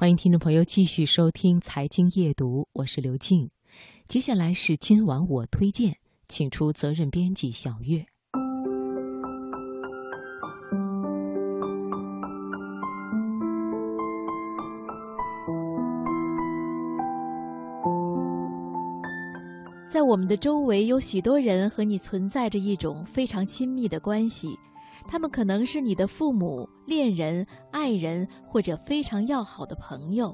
欢迎听众朋友继续收听《财经夜读》，我是刘静。接下来是今晚我推荐，请出责任编辑小月。在我们的周围，有许多人和你存在着一种非常亲密的关系。他们可能是你的父母、恋人、爱人，或者非常要好的朋友。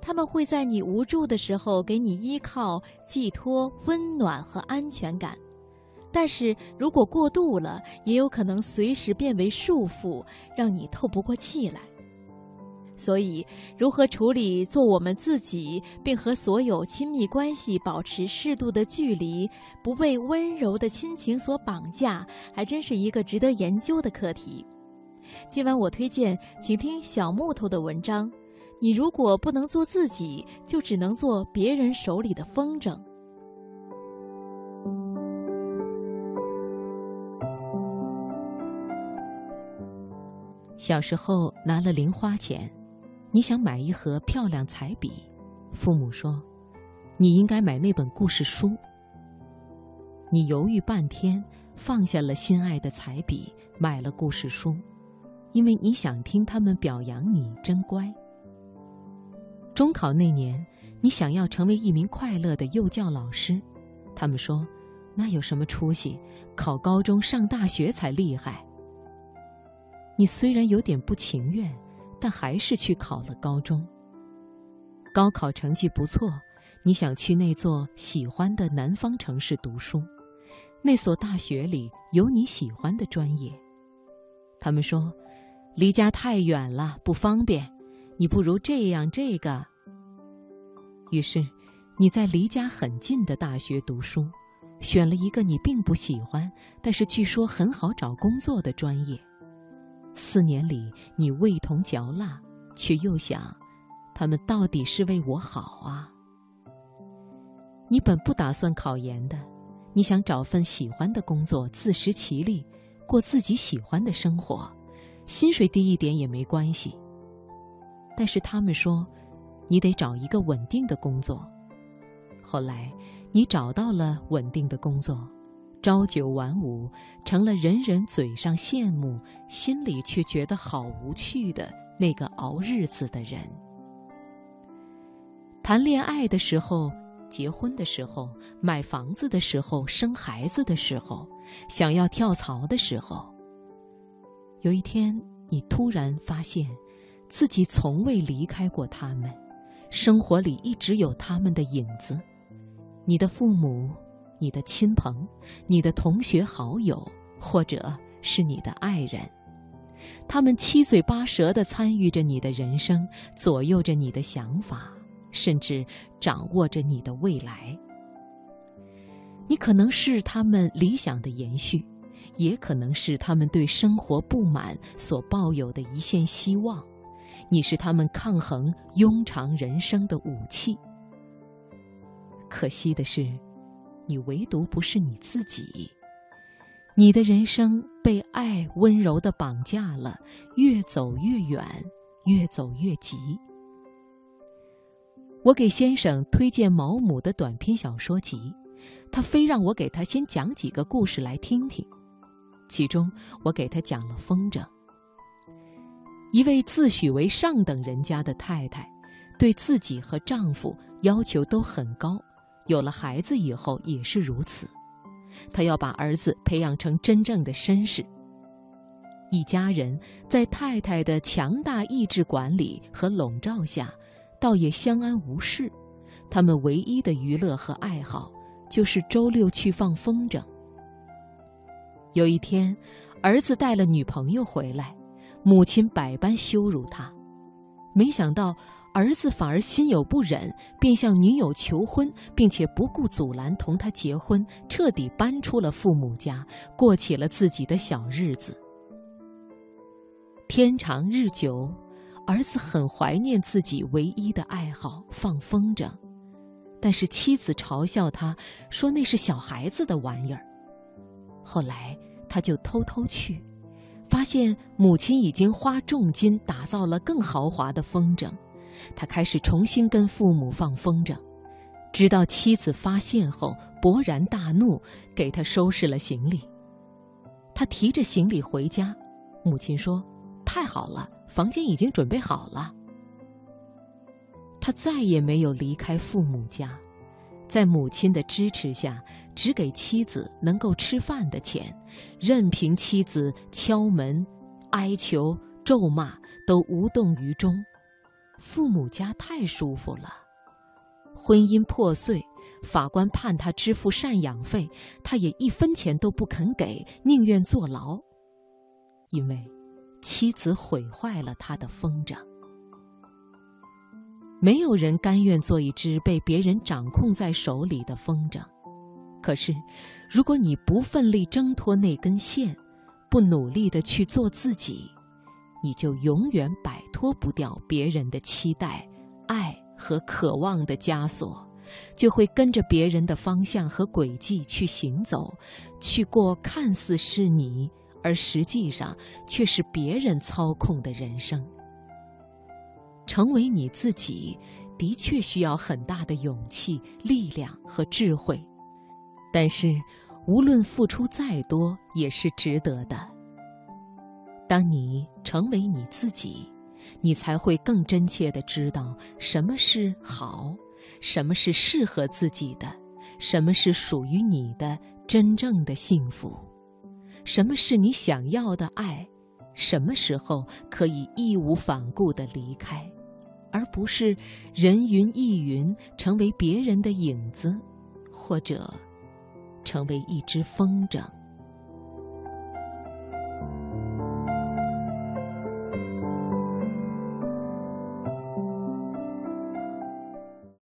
他们会在你无助的时候给你依靠、寄托、温暖和安全感。但是如果过度了，也有可能随时变为束缚，让你透不过气来。所以，如何处理做我们自己，并和所有亲密关系保持适度的距离，不被温柔的亲情所绑架，还真是一个值得研究的课题。今晚我推荐，请听小木头的文章。你如果不能做自己，就只能做别人手里的风筝。小时候拿了零花钱。你想买一盒漂亮彩笔，父母说：“你应该买那本故事书。”你犹豫半天，放下了心爱的彩笔，买了故事书，因为你想听他们表扬你真乖。中考那年，你想要成为一名快乐的幼教老师，他们说：“那有什么出息？考高中上大学才厉害。”你虽然有点不情愿。但还是去考了高中。高考成绩不错，你想去那座喜欢的南方城市读书，那所大学里有你喜欢的专业。他们说，离家太远了，不方便，你不如这样这个。于是，你在离家很近的大学读书，选了一个你并不喜欢，但是据说很好找工作的专业。四年里，你味同嚼蜡，却又想，他们到底是为我好啊。你本不打算考研的，你想找份喜欢的工作，自食其力，过自己喜欢的生活，薪水低一点也没关系。但是他们说，你得找一个稳定的工作。后来，你找到了稳定的工作。朝九晚五，成了人人嘴上羡慕，心里却觉得好无趣的那个熬日子的人。谈恋爱的时候，结婚的时候，买房子的时候，生孩子的时候，想要跳槽的时候，有一天，你突然发现，自己从未离开过他们，生活里一直有他们的影子，你的父母。你的亲朋、你的同学好友，或者是你的爱人，他们七嘴八舌地参与着你的人生，左右着你的想法，甚至掌握着你的未来。你可能是他们理想的延续，也可能是他们对生活不满所抱有的一线希望。你是他们抗衡庸常人生的武器。可惜的是。你唯独不是你自己，你的人生被爱温柔的绑架了，越走越远，越走越急。我给先生推荐毛姆的短篇小说集，他非让我给他先讲几个故事来听听。其中，我给他讲了风筝。一位自诩为上等人家的太太，对自己和丈夫要求都很高。有了孩子以后也是如此，他要把儿子培养成真正的绅士。一家人在太太的强大意志管理和笼罩下，倒也相安无事。他们唯一的娱乐和爱好就是周六去放风筝。有一天，儿子带了女朋友回来，母亲百般羞辱他，没想到。儿子反而心有不忍，便向女友求婚，并且不顾阻拦同他结婚，彻底搬出了父母家，过起了自己的小日子。天长日久，儿子很怀念自己唯一的爱好——放风筝，但是妻子嘲笑他，说那是小孩子的玩意儿。后来他就偷偷去，发现母亲已经花重金打造了更豪华的风筝。他开始重新跟父母放风筝，直到妻子发现后勃然大怒，给他收拾了行李。他提着行李回家，母亲说：“太好了，房间已经准备好了。”他再也没有离开父母家，在母亲的支持下，只给妻子能够吃饭的钱，任凭妻子敲门、哀求、咒骂，都无动于衷。父母家太舒服了，婚姻破碎，法官判他支付赡养费，他也一分钱都不肯给，宁愿坐牢，因为妻子毁坏了他的风筝。没有人甘愿做一只被别人掌控在手里的风筝，可是，如果你不奋力挣脱那根线，不努力的去做自己，你就永远摆脱不掉别人的期待、爱和渴望的枷锁，就会跟着别人的方向和轨迹去行走，去过看似是你，而实际上却是别人操控的人生。成为你自己，的确需要很大的勇气、力量和智慧，但是无论付出再多，也是值得的。当你成为你自己，你才会更真切的知道什么是好，什么是适合自己的，什么是属于你的真正的幸福，什么是你想要的爱。什么时候可以义无反顾地离开，而不是人云亦云，成为别人的影子，或者成为一只风筝？